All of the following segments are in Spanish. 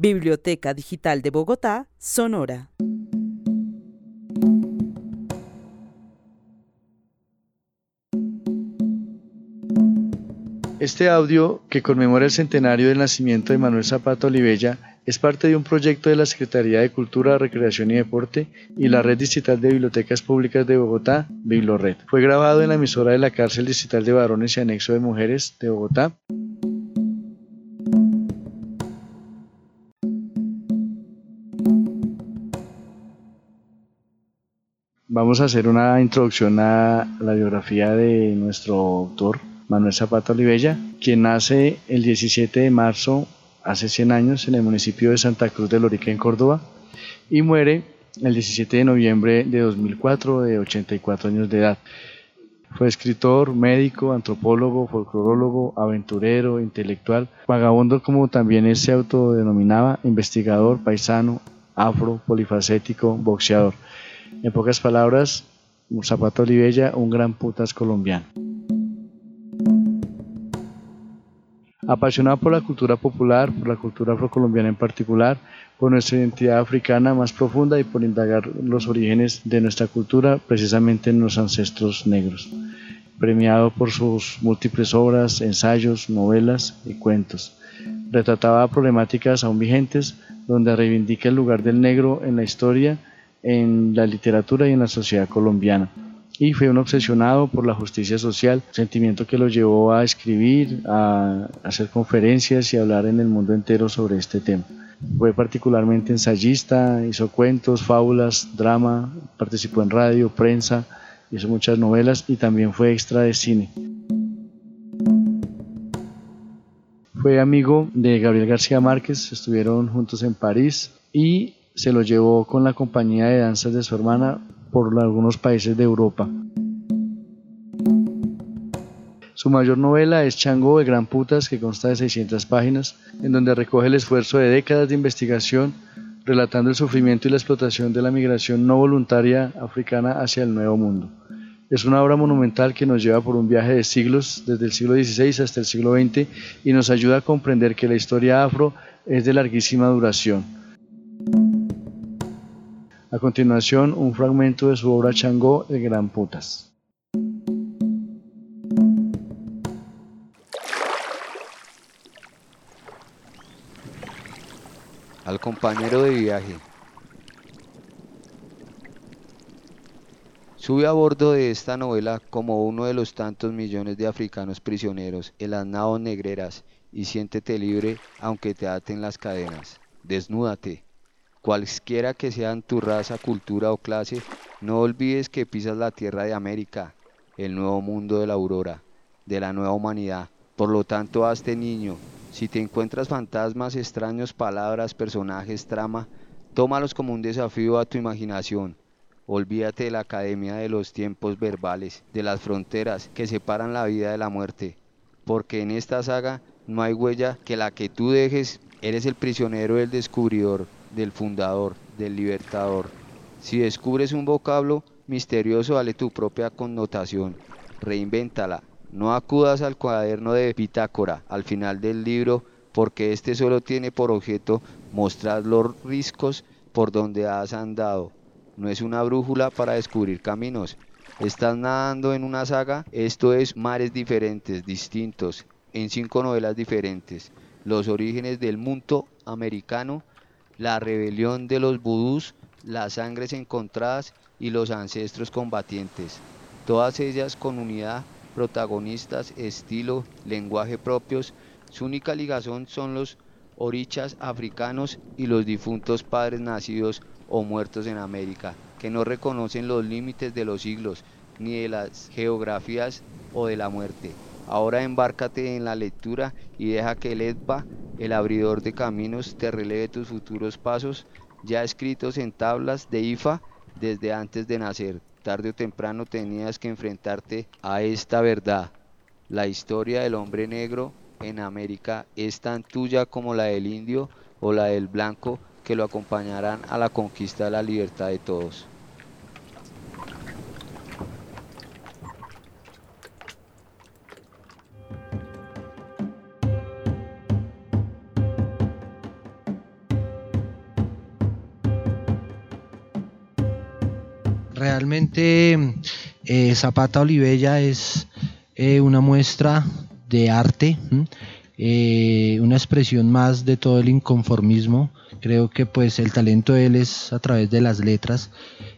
Biblioteca Digital de Bogotá, Sonora. Este audio, que conmemora el centenario del nacimiento de Manuel Zapata Olivella, es parte de un proyecto de la Secretaría de Cultura, Recreación y Deporte y la Red Distrital de Bibliotecas Públicas de Bogotá, Biblored. Fue grabado en la emisora de la Cárcel Distrital de Varones y Anexo de Mujeres de Bogotá. Vamos a hacer una introducción a la biografía de nuestro autor, Manuel Zapata Olivella, quien nace el 17 de marzo, hace 100 años, en el municipio de Santa Cruz de Lorica, en Córdoba, y muere el 17 de noviembre de 2004, de 84 años de edad. Fue escritor, médico, antropólogo, folclorólogo, aventurero, intelectual, vagabundo como también él se autodenominaba, investigador, paisano, afro, polifacético, boxeador. En pocas palabras, Zapata Olivella, un gran putas colombiano. Apasionado por la cultura popular, por la cultura afrocolombiana en particular, por nuestra identidad africana más profunda y por indagar los orígenes de nuestra cultura precisamente en los ancestros negros. Premiado por sus múltiples obras, ensayos, novelas y cuentos. Retrataba problemáticas aún vigentes donde reivindica el lugar del negro en la historia, en la literatura y en la sociedad colombiana y fue un obsesionado por la justicia social, sentimiento que lo llevó a escribir, a hacer conferencias y hablar en el mundo entero sobre este tema. Fue particularmente ensayista, hizo cuentos, fábulas, drama, participó en radio, prensa, hizo muchas novelas y también fue extra de cine. Fue amigo de Gabriel García Márquez, estuvieron juntos en París y se lo llevó con la compañía de danzas de su hermana por algunos países de Europa. Su mayor novela es Chango de Gran Putas, que consta de 600 páginas, en donde recoge el esfuerzo de décadas de investigación relatando el sufrimiento y la explotación de la migración no voluntaria africana hacia el Nuevo Mundo. Es una obra monumental que nos lleva por un viaje de siglos, desde el siglo XVI hasta el siglo XX, y nos ayuda a comprender que la historia afro es de larguísima duración a continuación, un fragmento de su obra Changó de Gran Putas. Al compañero de viaje. Sube a bordo de esta novela como uno de los tantos millones de africanos prisioneros en las naos negreras y siéntete libre aunque te aten las cadenas. Desnúdate, Cualesquiera que sean tu raza, cultura o clase, no olvides que pisas la tierra de América, el nuevo mundo de la aurora, de la nueva humanidad. Por lo tanto, hazte niño. Si te encuentras fantasmas, extraños, palabras, personajes, trama, tómalos como un desafío a tu imaginación. Olvídate de la academia de los tiempos verbales, de las fronteras que separan la vida de la muerte, porque en esta saga no hay huella que la que tú dejes, eres el prisionero del descubridor, del fundador, del libertador. Si descubres un vocablo misterioso, dale tu propia connotación, reinvéntala. No acudas al cuaderno de bitácora al final del libro porque este solo tiene por objeto mostrar los riscos por donde has andado. No es una brújula para descubrir caminos. Estás nadando en una saga, esto es mares diferentes, distintos, en cinco novelas diferentes. Los orígenes del mundo americano la rebelión de los vudús, las sangres encontradas y los ancestros combatientes, todas ellas con unidad, protagonistas, estilo, lenguaje propios, su única ligazón son los orichas africanos y los difuntos padres nacidos o muertos en América, que no reconocen los límites de los siglos, ni de las geografías o de la muerte. Ahora embárcate en la lectura y deja que el Edba, el abridor de caminos, te releve tus futuros pasos, ya escritos en tablas de IFA desde antes de nacer. Tarde o temprano tenías que enfrentarte a esta verdad. La historia del hombre negro en América es tan tuya como la del indio o la del blanco que lo acompañarán a la conquista de la libertad de todos. Eh, Zapata Olivella es eh, una muestra de arte, eh, una expresión más de todo el inconformismo. Creo que pues el talento de él es a través de las letras,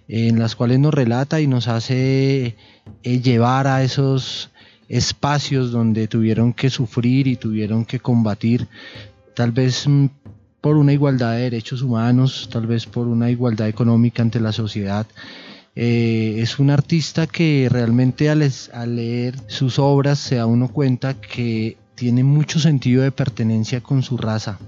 en las cuales nos relata y nos hace llevar a esos espacios donde tuvieron que sufrir y tuvieron que combatir, tal vez mm, por una igualdad de derechos humanos, tal vez por una igualdad económica ante la sociedad. Eh, es un artista que realmente al, leer sus obras se da uno cuenta que tiene mucho sentido de pertenencia con su raza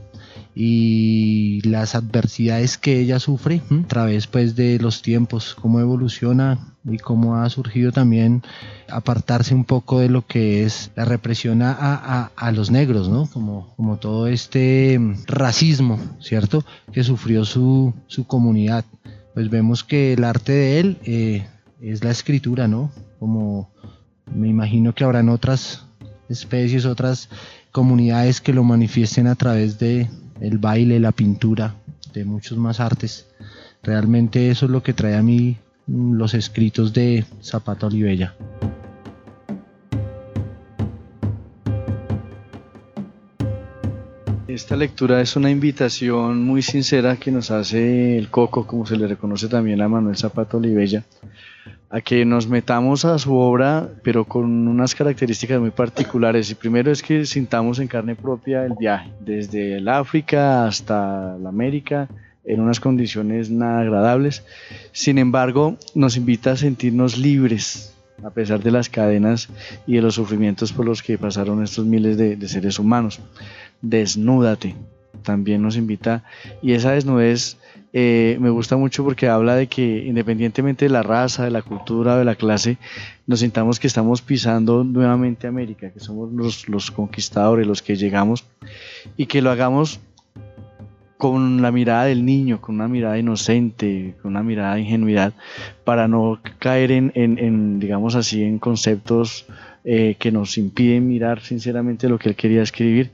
y las adversidades que ella sufre a través pues de los tiempos, cómo evoluciona y cómo ha surgido también apartarse un poco de lo que es la represión a, a, a los negros, ¿no? Como, como todo este racismo, ¿cierto? Que sufrió su, su comunidad. Pues vemos que el arte de él eh, es la escritura, ¿no? Como me imagino que habrán otras especies, otras comunidades que lo manifiesten a través de, el baile, la pintura, de muchos más artes. Realmente eso es lo que trae a mí mm, los escritos de Zapata Olivella. Esta lectura es una invitación muy sincera que nos hace el Coco, como se le reconoce también a Manuel Zapata Olivella, a que nos metamos a su obra, pero con unas características muy particulares. Y primero es que sintamos en carne propia el viaje, desde el África hasta la América, en unas condiciones nada agradables. Sin embargo, nos invita a sentirnos libres, a pesar de las cadenas y de los sufrimientos por los que pasaron estos miles de, de seres humanos. Desnúdate, también nos invita, y esa desnudez eh, me gusta mucho porque habla de que independientemente de la raza, de la cultura, de la clase, nos sintamos que estamos pisando nuevamente América, que somos los, los conquistadores, los que llegamos, y que lo hagamos con la mirada del niño, con una mirada inocente, con una mirada de ingenuidad, para no caer en, en, en digamos así, en conceptos eh, que nos impide mirar sinceramente lo que él quería escribir.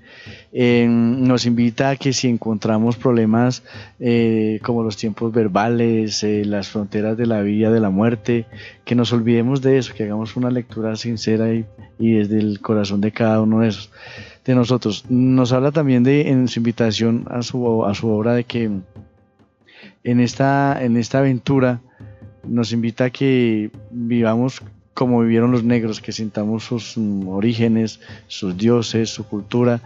Eh, nos invita a que si encontramos problemas eh, como los tiempos verbales, las fronteras de la vida, de la muerte, que nos olvidemos de eso, que hagamos una lectura sincera y, y desde el corazón de cada uno de nosotros. Nos habla también de en su invitación a su, a su obra de que en esta, en esta aventura nos invita a que vivamos como vivieron los negros, que sintamos sus orígenes, sus dioses, su cultura,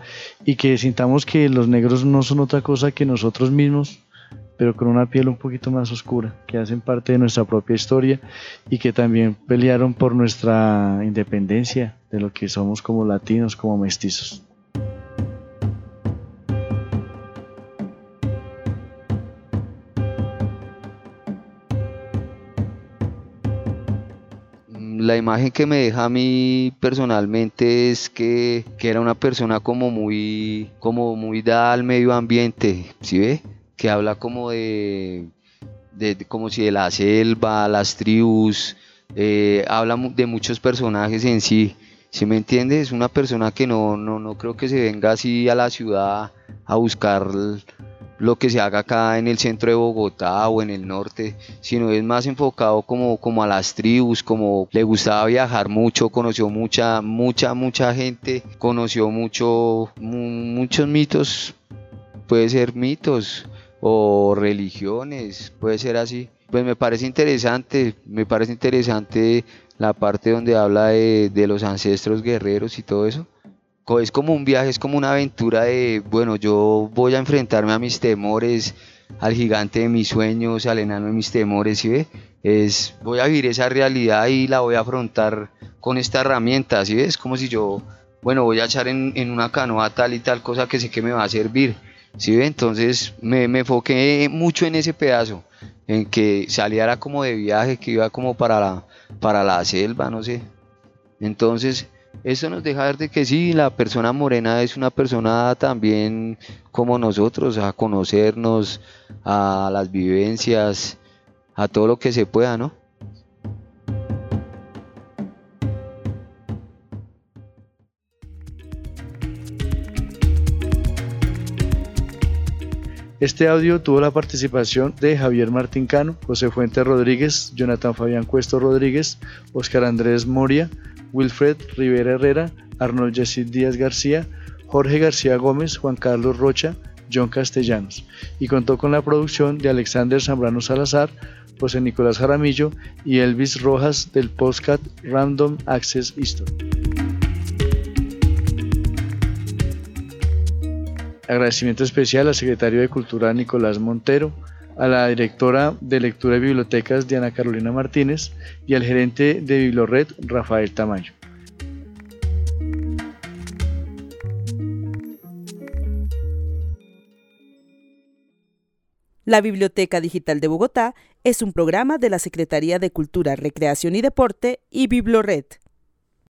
y que sintamos que los negros no son otra cosa que nosotros mismos, pero con una piel un poquito más oscura, que hacen parte de nuestra propia historia y que también pelearon por nuestra independencia de lo que somos como latinos, como mestizos. La imagen que me deja a mí personalmente es que, era una persona como muy, como muy dada al medio ambiente, ¿sí ve? Que habla como de, como si de la selva, las tribus, eh, habla de muchos personajes en sí. ¿Sí me entiende? Es una persona que no, no, no creo que se venga así a la ciudad a buscar lo que se haga acá en el centro de Bogotá o en el norte, sino es más enfocado como, como a las tribus, como le gustaba viajar mucho, conoció mucha, mucha, mucha gente, conoció mucho, muchos mitos, puede ser mitos o religiones, puede ser así. Pues me parece interesante, me parece interesante la parte donde habla de, de los ancestros guerreros y todo eso es como un viaje, es como una aventura de, bueno, yo voy a enfrentarme a mis temores, al gigante de mis sueños, al enano de mis temores, ¿sí ve? Es, voy a vivir esa realidad y la voy a afrontar con esta herramienta, ¿sí ve? Es como si yo, bueno, voy a echar en, una canoa tal y tal cosa que sé que me va a servir, ¿sí ve? Entonces me, me enfoqué mucho en ese pedazo, en que saliera como de viaje, que iba como para la, para la selva, no sé. Entonces, eso nos deja ver de que sí, la persona morena es una persona también como nosotros, a conocernos, a las vivencias, a todo lo que se pueda, ¿no? Este audio tuvo la participación de Javier Martín Cano, José Fuente Rodríguez, Jonathan Fabián Cuesto Rodríguez, Oscar Andrés Moria, Wilfred Rivera Herrera, Arnold Yesid Díaz García, Jorge García Gómez, Juan Carlos Rocha, John Castellanos, y contó con la producción de Alexander Zambrano Salazar, José Nicolás Jaramillo y Elvis Rojas del podcast Random Access History. Agradecimiento especial al secretario de Cultura Nicolás Montero, a la directora de Lectura y Bibliotecas Diana Carolina Martínez y al gerente de Biblored Rafael Tamayo. La Biblioteca Digital de Bogotá es un programa de la Secretaría de Cultura, Recreación y Deporte y Biblored.